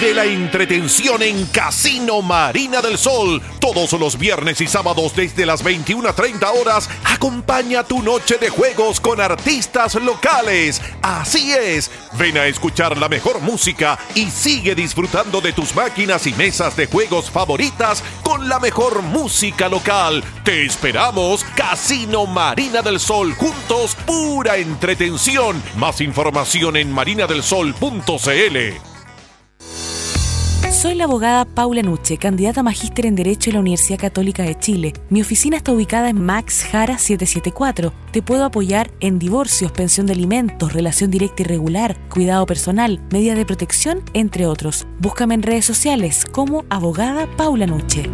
Vive la entretención en Casino Marina del Sol. Todos los viernes y sábados desde las 21.30 horas, acompaña tu noche de juegos con artistas locales. Así es, ven a escuchar la mejor música y sigue disfrutando de tus máquinas y mesas de juegos favoritas con la mejor música local. Te esperamos, Casino Marina del Sol, juntos, pura entretención. Más información en marinadelsol.cl.
Soy la abogada Paula Nuche, candidata a magíster en Derecho en la Universidad Católica de Chile. Mi oficina está ubicada en Max Jara 774. Te puedo apoyar en divorcios, pensión de alimentos, relación directa y regular, cuidado personal, medidas de protección, entre otros. Búscame en redes sociales como abogada Paula Nuche.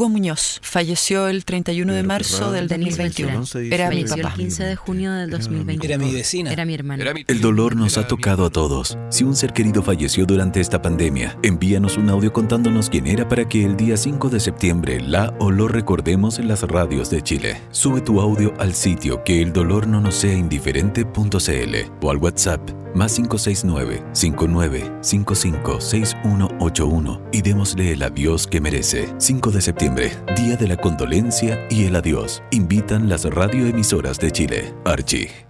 Hugo Muñoz falleció el 31 de marzo del 2021. Era mi papá.
El 15 de junio del 2021.
Era mi vecina.
Era mi hermano.
El dolor nos ha tocado a todos. Si un ser querido falleció durante esta pandemia, envíanos un audio contándonos quién era para que el día 5 de septiembre la o lo recordemos en las radios de Chile. Sube tu audio al sitio que el dolor no nos sea indiferente.cl o al WhatsApp más 569-5955-6181 y démosle el adiós que merece. 5 de septiembre, Día de la Condolencia y el Adiós. Invitan las radioemisoras de Chile. Archie.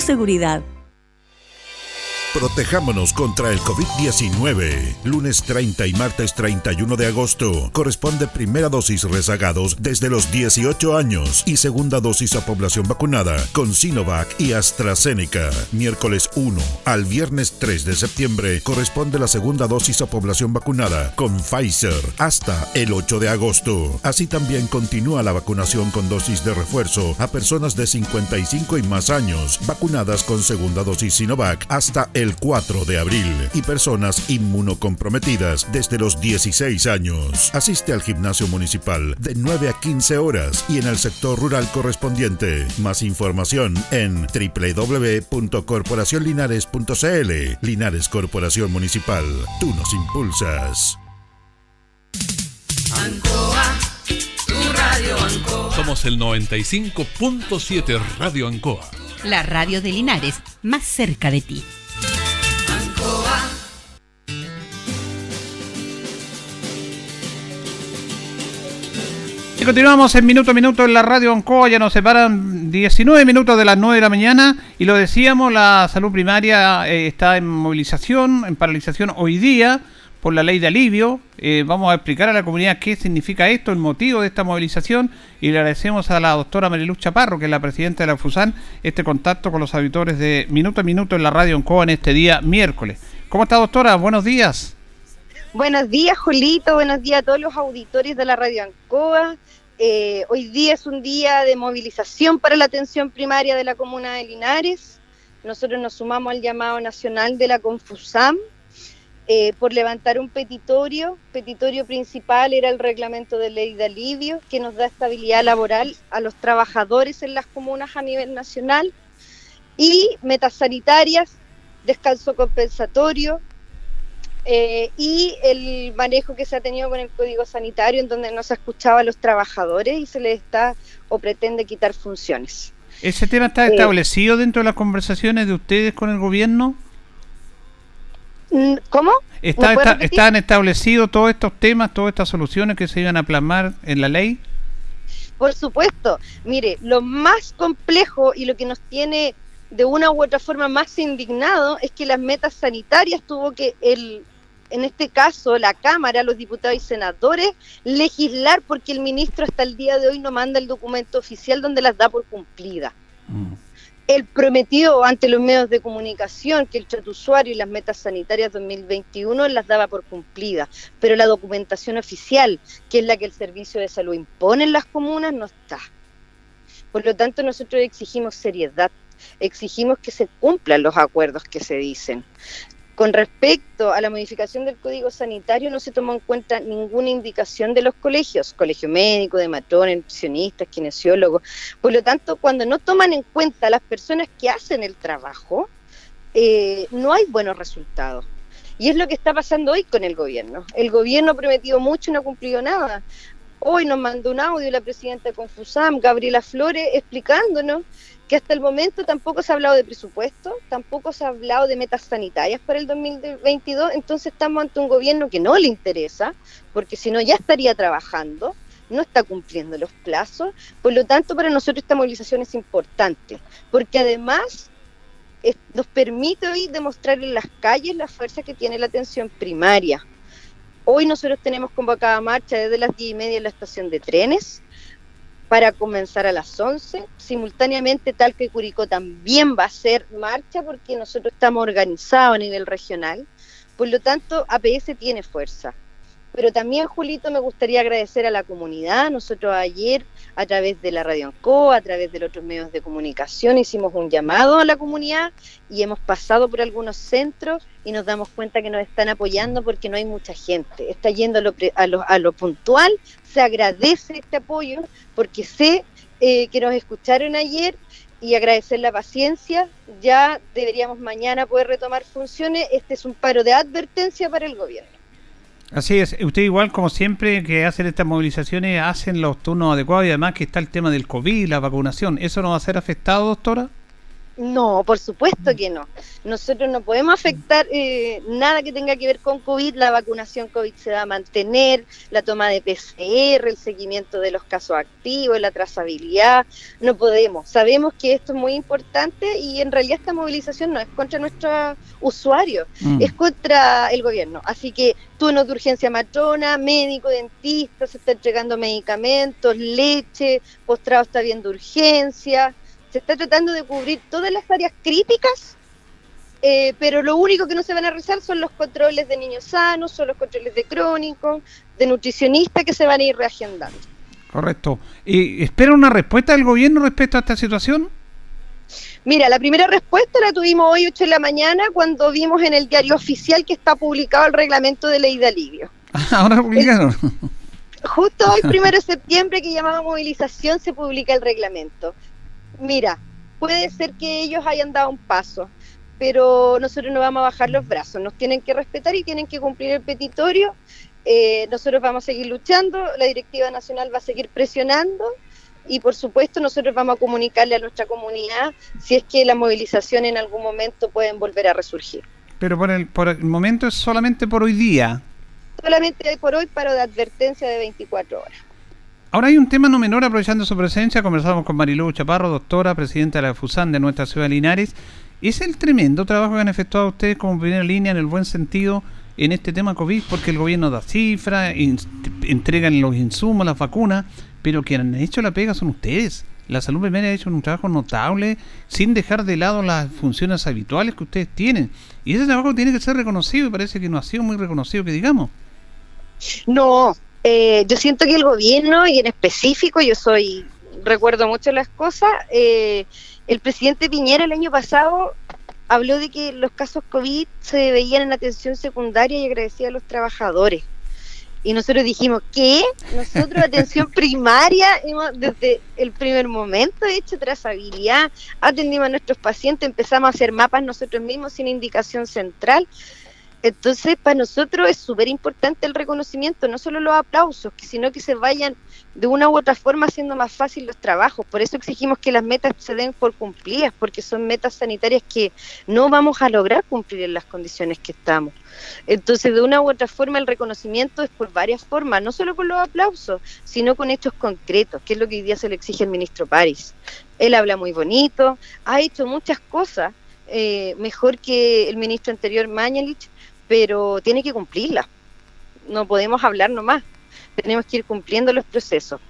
seguridad.
Protejámonos contra el COVID-19. Lunes 30 y martes 31 de agosto. Corresponde primera dosis rezagados desde los 18 años y segunda dosis a población vacunada con Sinovac y AstraZeneca. Miércoles 1 al viernes 3 de septiembre corresponde la segunda dosis a población vacunada con Pfizer hasta el 8 de agosto. Así también continúa la vacunación con dosis de refuerzo a personas de 55 y más años vacunadas con segunda dosis Sinovac hasta el 4 de abril y personas inmunocomprometidas desde los 16 años. Asiste al gimnasio municipal de 9 a 15 horas y en el sector rural correspondiente. Más información en www.corporacionlinares.cl. Linares Corporación Municipal. Tú nos impulsas.
Ancoa, tu radio Ancoa.
Somos el 95.7 Radio Ancoa.
La radio de Linares, más cerca de ti.
Continuamos en minuto a minuto en la radio Ancoa, ya nos separan 19 minutos de las 9 de la mañana y lo decíamos, la salud primaria eh, está en movilización, en paralización hoy día por la ley de alivio. Eh, vamos a explicar a la comunidad qué significa esto, el motivo de esta movilización y le agradecemos a la doctora Mariluz Chaparro, que es la presidenta de la FUSAN, este contacto con los auditores de minuto a minuto en la radio Ancoa en este día miércoles. ¿Cómo está doctora? Buenos días.
Buenos días, Julito. Buenos días a todos los auditores de la Radio Ancoa. Eh, hoy día es un día de movilización para la atención primaria de la comuna de Linares. Nosotros nos sumamos al llamado nacional de la Confusam eh, por levantar un petitorio. Petitorio principal era el reglamento de ley de alivio que nos da estabilidad laboral a los trabajadores en las comunas a nivel nacional y metas sanitarias, descanso compensatorio, eh, y el manejo que se ha tenido con el código sanitario en donde no se escuchaba a los trabajadores y se les está o pretende quitar funciones.
¿Ese tema está
Eh,
establecido dentro de las conversaciones de ustedes con el gobierno?
Mm, ¿Cómo?
¿Está,
¿Me puede
está-? ¿Están establecidos todos estos temas, todas estas soluciones que se iban a plasmar en la ley?
Por supuesto. Mire, lo más complejo y lo que nos tiene de una u otra forma más indignado es que las metas sanitarias tuvo que el en este caso la Cámara, los diputados y senadores, legislar porque el ministro hasta el día de hoy no manda el documento oficial donde las da por cumplida. Él prometió ante los medios de comunicación que el trato usuario y las metas sanitarias 2021 las daba por cumplidas, pero la documentación oficial, que es la que el Servicio de Salud impone en las comunas, no está. Por lo tanto, nosotros exigimos seriedad, exigimos que se cumplan los acuerdos que se dicen. Con respecto a la modificación del Código Sanitario, no se tomó en cuenta ninguna indicación de los colegios, colegio médico, de matrones, nutricionistas, kinesiólogos. Por lo tanto, cuando no toman en cuenta las personas que hacen el trabajo, eh, no hay buenos resultados. Y es lo que está pasando hoy con el gobierno. El gobierno ha prometido mucho y no ha cumplido nada. Hoy nos mandó un audio la presidenta de Confusam, Gabriela Flores, explicándonos que hasta el momento tampoco se ha hablado de presupuesto, tampoco se ha hablado de metas sanitarias para el 2022, entonces estamos ante un gobierno que no le interesa, porque si no ya estaría trabajando, no está cumpliendo los plazos, por lo tanto para nosotros esta movilización es importante, porque además nos permite hoy demostrar en las calles la fuerza que tiene la atención primaria. Hoy nosotros tenemos convocada marcha desde las 10 y media en la estación de trenes para comenzar a las 11. Simultáneamente, tal que Curicó también va a hacer marcha porque nosotros estamos organizados a nivel regional. Por lo tanto, APS tiene fuerza. Pero también, Julito, me gustaría agradecer a la comunidad. Nosotros ayer, a través de la Radio Ancoa, a través de los otros medios de comunicación, hicimos un llamado a la comunidad y hemos pasado por algunos centros y nos damos cuenta que nos están apoyando porque no hay mucha gente. Está yendo a lo, a lo, a lo puntual, se agradece este apoyo porque sé eh, que nos escucharon ayer y agradecer la paciencia. Ya deberíamos mañana poder retomar funciones. Este es un paro de advertencia para el gobierno.
Así es, usted igual como siempre que hacen estas movilizaciones hacen los turnos adecuados y además que está el tema del COVID, la vacunación, ¿eso no va a ser afectado, doctora?
No, por supuesto que no. Nosotros no podemos afectar eh, nada que tenga que ver con COVID. La vacunación COVID se va a mantener, la toma de PCR, el seguimiento de los casos activos, la trazabilidad. No podemos. Sabemos que esto es muy importante y en realidad esta movilización no es contra nuestros usuarios,
Mm.
es contra el gobierno. Así que turnos de urgencia matrona, médico, dentista, se está entregando medicamentos, leche, postrado está viendo urgencia se está tratando de cubrir todas las áreas críticas, eh, pero lo único que no se van a realizar son los controles de niños sanos, son los controles de crónicos, de nutricionistas que se van a ir reagendando.
Correcto. ¿Y espera una respuesta del gobierno respecto a esta situación?
Mira, la primera respuesta la tuvimos hoy 8 de la mañana cuando vimos en el diario oficial que está publicado el reglamento de ley de alivio. [LAUGHS]
Ahora publicaron.
Justo hoy, [LAUGHS] primero de septiembre, que llamaba movilización, se publica el reglamento. Mira, puede ser que ellos hayan dado un paso, pero nosotros no vamos a bajar los brazos, nos tienen que respetar y tienen que cumplir el petitorio. Eh, nosotros vamos a seguir luchando, la directiva nacional va a seguir presionando y por supuesto nosotros vamos a comunicarle a nuestra comunidad si es que la movilización en algún momento pueden volver a resurgir.
Pero por el, por el momento es solamente por hoy día.
Solamente por hoy paro de advertencia de 24 horas.
Ahora hay un tema no menor, aprovechando su presencia, conversamos con Marilu Chaparro, doctora, presidenta de la FUSAN de nuestra ciudad de Linares. Es el tremendo trabajo que han efectuado ustedes como primera línea en el buen sentido en este tema COVID, porque el gobierno da cifras, entregan los insumos, las vacunas, pero quienes han hecho la pega son ustedes. La salud primaria ha hecho un trabajo notable sin dejar de lado las funciones habituales que ustedes tienen. Y ese trabajo tiene que ser reconocido y parece que no ha sido muy reconocido, que digamos.
No, eh, yo siento que el gobierno y en específico, yo soy, recuerdo mucho las cosas, eh, el presidente Piñera el año pasado habló de que los casos COVID se veían en atención secundaria y agradecía a los trabajadores. Y nosotros dijimos, ¿qué? Nosotros atención [LAUGHS] primaria, desde el primer momento de hecho trazabilidad, atendimos a nuestros pacientes, empezamos a hacer mapas nosotros mismos sin indicación central. Entonces, para nosotros es súper importante el reconocimiento, no solo los aplausos, sino que se vayan de una u otra forma haciendo más fácil los trabajos. Por eso exigimos que las metas se den por cumplidas, porque son metas sanitarias que no vamos a lograr cumplir en las condiciones que estamos. Entonces, de una u otra forma, el reconocimiento es por varias formas, no solo con los aplausos, sino con hechos concretos, que es lo que hoy día se le exige al ministro París. Él habla muy bonito, ha hecho muchas cosas, eh, mejor que el ministro anterior Mañalich, pero tiene que cumplirla. No podemos hablar nomás, tenemos que ir cumpliendo los procesos.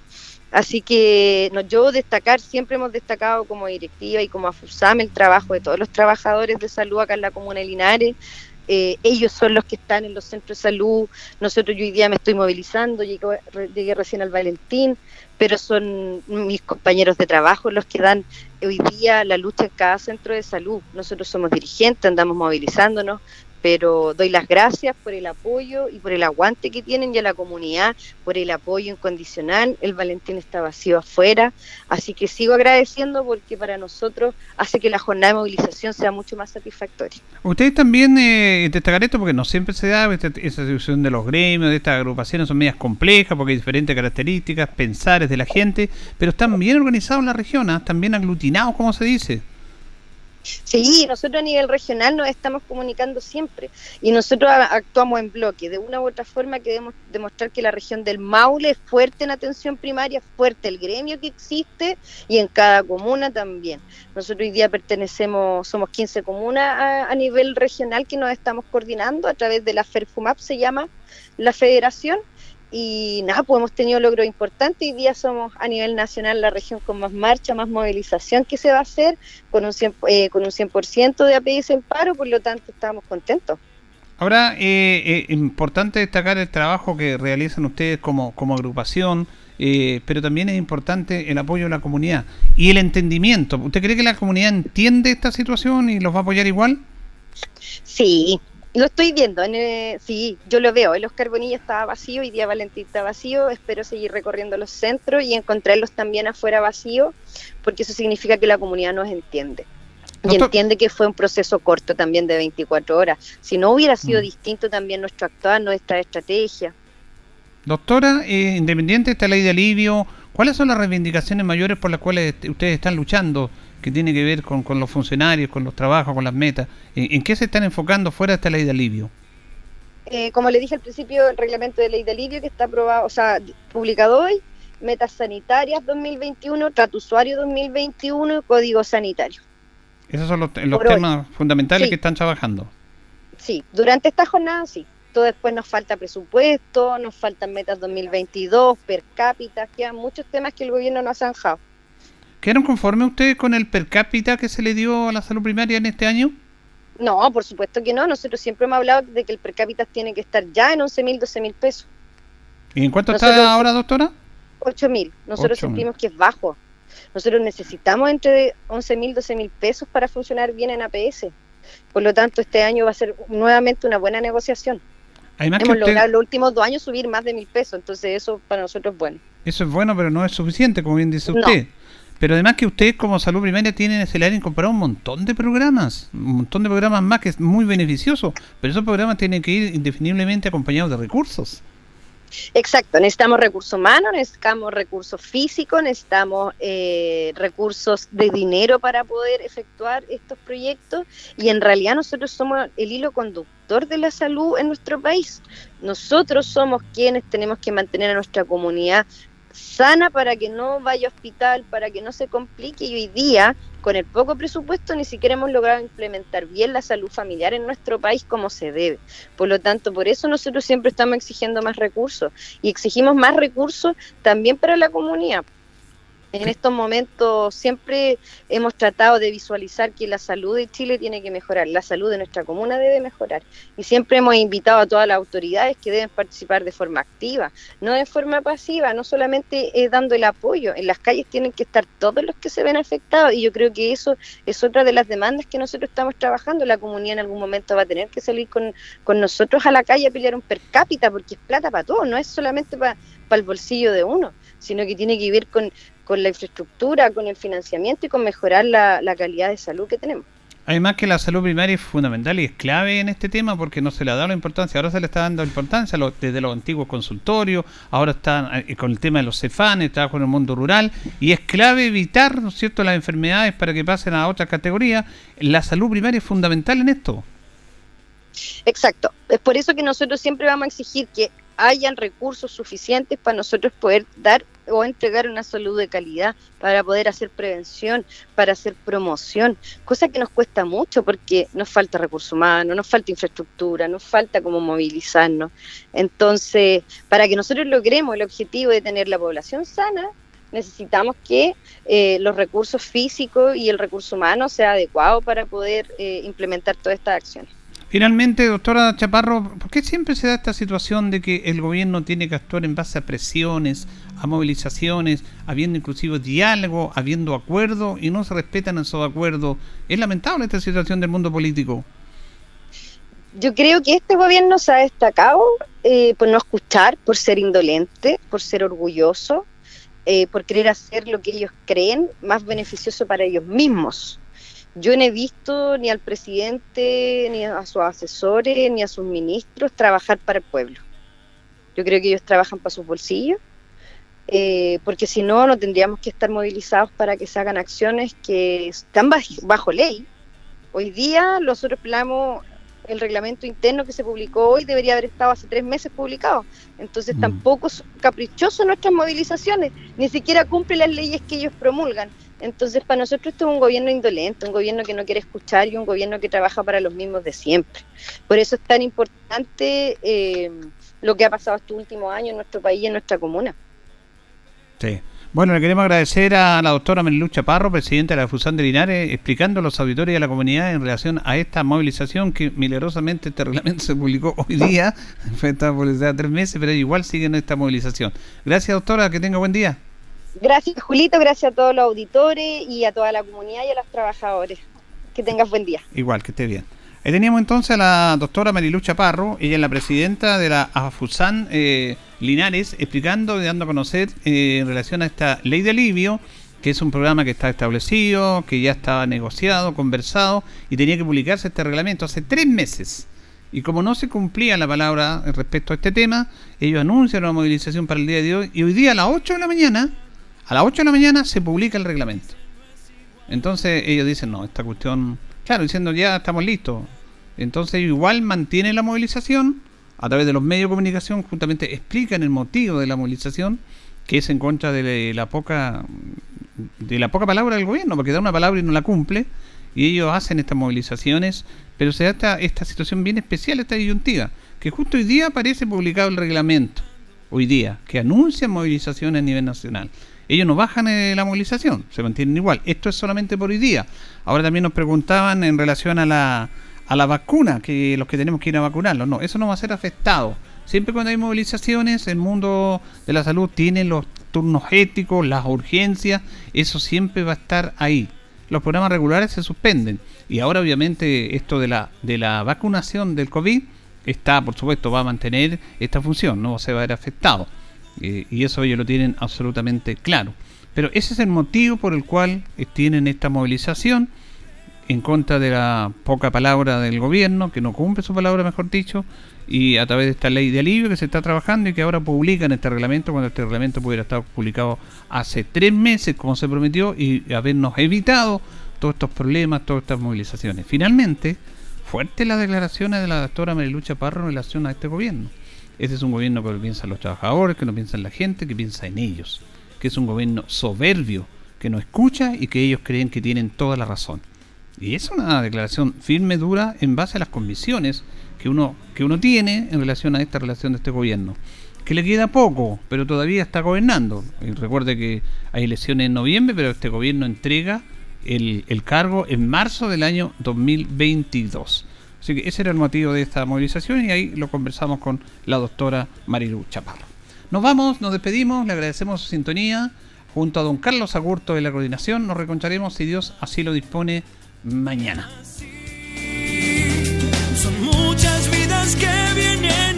Así que yo destacar, siempre hemos destacado como directiva y como AFUSAM el trabajo de todos los trabajadores de salud acá en la comuna de Linares. Eh, ellos son los que están en los centros de salud. Nosotros yo hoy día me estoy movilizando, llegué, llegué recién al Valentín, pero son mis compañeros de trabajo los que dan hoy día la lucha en cada centro de salud. Nosotros somos dirigentes, andamos movilizándonos, pero doy las gracias por el apoyo y por el aguante que tienen y a la comunidad, por el apoyo incondicional. El Valentín está vacío afuera, así que sigo agradeciendo porque para nosotros hace que la jornada de movilización sea mucho más satisfactoria.
Ustedes también eh, destacar esto porque no siempre se da esta, esa situación de los gremios, de estas agrupaciones son medias complejas porque hay diferentes características, pensares de la gente, pero están bien organizados en la región, ¿ah? están bien aglutinados, como se dice.
Sí, nosotros a nivel regional nos estamos comunicando siempre y nosotros actuamos en bloque. De una u otra forma queremos demostrar que la región del Maule es fuerte en atención primaria, fuerte el gremio que existe y en cada comuna también. Nosotros hoy día pertenecemos, somos 15 comunas a, a nivel regional que nos estamos coordinando a través de la FERFUMAP, se llama la federación y nada, pues hemos tenido logros importantes. Hoy día somos a nivel nacional la región con más marcha, más movilización que se va a hacer, con un 100%, eh, con un 100 de APIs en paro, por lo tanto estamos contentos.
Ahora, eh, eh, importante destacar el trabajo que realizan ustedes como, como agrupación, eh, pero también es importante el apoyo de la comunidad y el entendimiento. ¿Usted cree que la comunidad entiende esta situación y los va a apoyar igual?
Sí, lo estoy viendo, en sí, yo lo veo. El Oscar Bonilla estaba vacío, y día Valentín está vacío. Espero seguir recorriendo los centros y encontrarlos también afuera vacío, porque eso significa que la comunidad nos entiende. Y entiende que fue un proceso corto también de 24 horas. Si no hubiera sido mm. distinto también nuestro actuar, nuestra estrategia.
Doctora, eh, independiente de esta ley de alivio, ¿cuáles son las reivindicaciones mayores por las cuales ustedes están luchando? Que tiene que ver con, los funcionarios, con los trabajos, con las metas. ¿En, qué se están enfocando fuera de esta ley de alivio?
Eh, como le dije al principio, el reglamento de ley de alivio que está aprobado, o sea, publicado hoy, metas sanitarias 2021, trato usuario 2021 y código sanitario.
Esos son los, temas fundamentales que están trabajando.
Sí, durante esta jornada sí. Todo después nos falta presupuesto, nos faltan metas 2022, per cápita, quedan muchos temas que el gobierno no ha zanjado.
¿Quedaron conformes ustedes con el per cápita que se le dio a la salud primaria en este año?
No, por supuesto que no. Nosotros siempre hemos hablado de que el per cápita tiene que estar ya en 11 mil, 12 mil pesos.
¿Y en cuánto está ahora, doctora?
8 mil. Nosotros sentimos que es bajo. Nosotros necesitamos entre 11 mil, 12 mil pesos para funcionar bien en APS. Por lo tanto, este año va a ser nuevamente una buena negociación. Hemos logrado en los últimos dos años subir más de mil pesos, entonces eso para nosotros es bueno.
Eso es bueno, pero no es suficiente, como bien dice usted. Pero además que ustedes como salud primaria tienen ese área incorporado un montón de programas, un montón de programas más que es muy beneficioso, pero esos programas tienen que ir indefiniblemente acompañados de recursos.
Exacto, necesitamos recursos humanos, necesitamos recursos físicos, necesitamos eh, recursos de dinero para poder efectuar estos proyectos y en realidad nosotros somos el hilo conductor de la salud en nuestro país. Nosotros somos quienes tenemos que mantener a nuestra comunidad sana para que no vaya a hospital, para que no se complique. Y hoy día con el poco presupuesto ni siquiera hemos logrado implementar bien la salud familiar en nuestro país como se debe. Por lo tanto, por eso nosotros siempre estamos exigiendo más recursos. Y exigimos más recursos también para la comunidad en estos momentos siempre hemos tratado de visualizar que la salud de Chile tiene que mejorar, la salud de nuestra comuna debe mejorar. Y siempre hemos invitado a todas las autoridades que deben participar de forma activa, no de forma pasiva, no solamente dando el apoyo, en las calles tienen que estar todos los que se ven afectados y yo creo que eso es otra de las demandas que nosotros estamos trabajando, la comunidad en algún momento va a tener que salir con, con nosotros a la calle a pelear un per cápita porque es plata para todos, no es solamente para el bolsillo de uno, sino que tiene que ver con, con la infraestructura, con el financiamiento y con mejorar la, calidad de salud que tenemos.
Además que la salud primaria es fundamental y es clave en este tema porque no se le ha dado la importancia, ahora se le está dando importancia desde los antiguos consultorios, ahora está eh, con el tema de los cefanes, trabajo en el mundo rural y es clave evitar, ¿no es cierto?, las enfermedades para que pasen a otra categoría. La salud primaria es fundamental en esto.
Exacto, es por eso que nosotros siempre vamos a exigir que hayan recursos suficientes para nosotros poder dar o entregar una salud de calidad, para poder hacer prevención, para hacer promoción, cosa que nos cuesta mucho porque nos falta recursos humanos, nos falta infraestructura, nos falta cómo movilizarnos. Entonces, para que nosotros logremos el objetivo de tener la población sana, necesitamos que eh, los recursos físicos y el recurso humano sea adecuado para poder eh, implementar todas estas acciones.
Finalmente, doctora Chaparro, ¿por qué siempre se da esta situación de que el gobierno tiene que actuar en base a presiones, a movilizaciones, habiendo inclusive diálogo, habiendo acuerdo y no se respetan esos acuerdos? Es lamentable esta situación del mundo político.
Yo creo que este gobierno se ha destacado eh, por no escuchar, por ser indolente, por ser orgulloso, eh, por querer hacer lo que ellos creen más beneficioso para ellos mismos yo no he visto ni al presidente, ni a sus asesores, ni a sus ministros trabajar para el pueblo. Yo creo que ellos trabajan para sus bolsillos, eh, porque si no, no tendríamos que estar movilizados para que se hagan acciones que están bajo, ley. Hoy día nosotros hablamos el reglamento interno que se publicó hoy debería haber estado hace tres meses publicado. Entonces mm. tampoco son caprichosos nuestras movilizaciones, ni siquiera cumplen las leyes que ellos promulgan. Entonces, para nosotros esto es un gobierno indolente, un gobierno que no quiere escuchar y un gobierno que trabaja para los mismos de siempre. Por eso es tan importante eh, lo que ha pasado estos últimos años en nuestro país y en nuestra comuna.
Sí. Bueno, le queremos agradecer a la doctora Melilucha Parro, presidenta de la Fusión de Linares, explicando a los auditores y a la comunidad en relación a esta movilización que milagrosamente este reglamento se publicó hoy día, [LAUGHS] fue esta publicidad tres meses, pero igual siguen esta movilización. Gracias, doctora, que tenga buen día.
Gracias, Julito, gracias a todos los auditores y a toda la comunidad y a los trabajadores. Que tengas buen día.
Igual, que esté bien. Ahí teníamos entonces a la doctora Marilucha Parro, ella es la presidenta de la AFUSAN eh, Linares, explicando y dando a conocer eh, en relación a esta ley de alivio, que es un programa que está establecido, que ya estaba negociado, conversado, y tenía que publicarse este reglamento hace tres meses. Y como no se cumplía la palabra respecto a este tema, ellos anuncian una movilización para el día de hoy, y hoy día a las 8 de la mañana a las 8 de la mañana se publica el reglamento. Entonces ellos dicen, no, esta cuestión, claro, diciendo ya estamos listos. Entonces igual mantienen la movilización a través de los medios de comunicación, justamente explican el motivo de la movilización, que es en contra de la poca de la poca palabra del gobierno, porque da una palabra y no la cumple, y ellos hacen estas movilizaciones, pero se da esta, esta situación bien especial, esta disyuntiva, que justo hoy día aparece publicado el reglamento, hoy día, que anuncia movilizaciones a nivel nacional ellos no bajan eh, la movilización, se mantienen igual. Esto es solamente por hoy día. Ahora también nos preguntaban en relación a la, a la vacuna, que los que tenemos que ir a vacunarlos. No, eso no va a ser afectado. Siempre cuando hay movilizaciones, el mundo de la salud tiene los turnos éticos, las urgencias, eso siempre va a estar ahí. Los programas regulares se suspenden. Y ahora obviamente esto de la, de la vacunación del COVID está, por supuesto, va a mantener esta función, no se va a ver afectado. Eh, y eso ellos lo tienen absolutamente claro. Pero ese es el motivo por el cual tienen esta movilización en contra de la poca palabra del gobierno, que no cumple su palabra, mejor dicho, y a través de esta ley de alivio que se está trabajando y que ahora publican este reglamento, cuando este reglamento pudiera estar publicado hace tres meses, como se prometió, y habernos evitado todos estos problemas, todas estas movilizaciones. Finalmente, fuerte las declaraciones de la doctora Marilucha Parro en relación a este gobierno Este es un gobierno que no piensa en los trabajadores, que no piensa en la gente, que piensa en ellos. Que es un gobierno soberbio, que no escucha y que ellos creen que tienen toda la razón. Y es una declaración firme, dura, en base a las convicciones que uno, que uno tiene en relación a esta relación de este gobierno. Que le queda poco, pero todavía está gobernando. Y recuerde que hay elecciones en noviembre, pero este gobierno entrega el, el cargo en marzo del año 2022. Así que ese era el motivo de esta movilización y ahí lo conversamos con la doctora Marilu Chaparro. Nos vamos, nos despedimos, le agradecemos su sintonía. Junto a don Carlos Agurto de la coordinación, nos reconcharemos si Dios así lo dispone mañana.
Son muchas vidas que vienen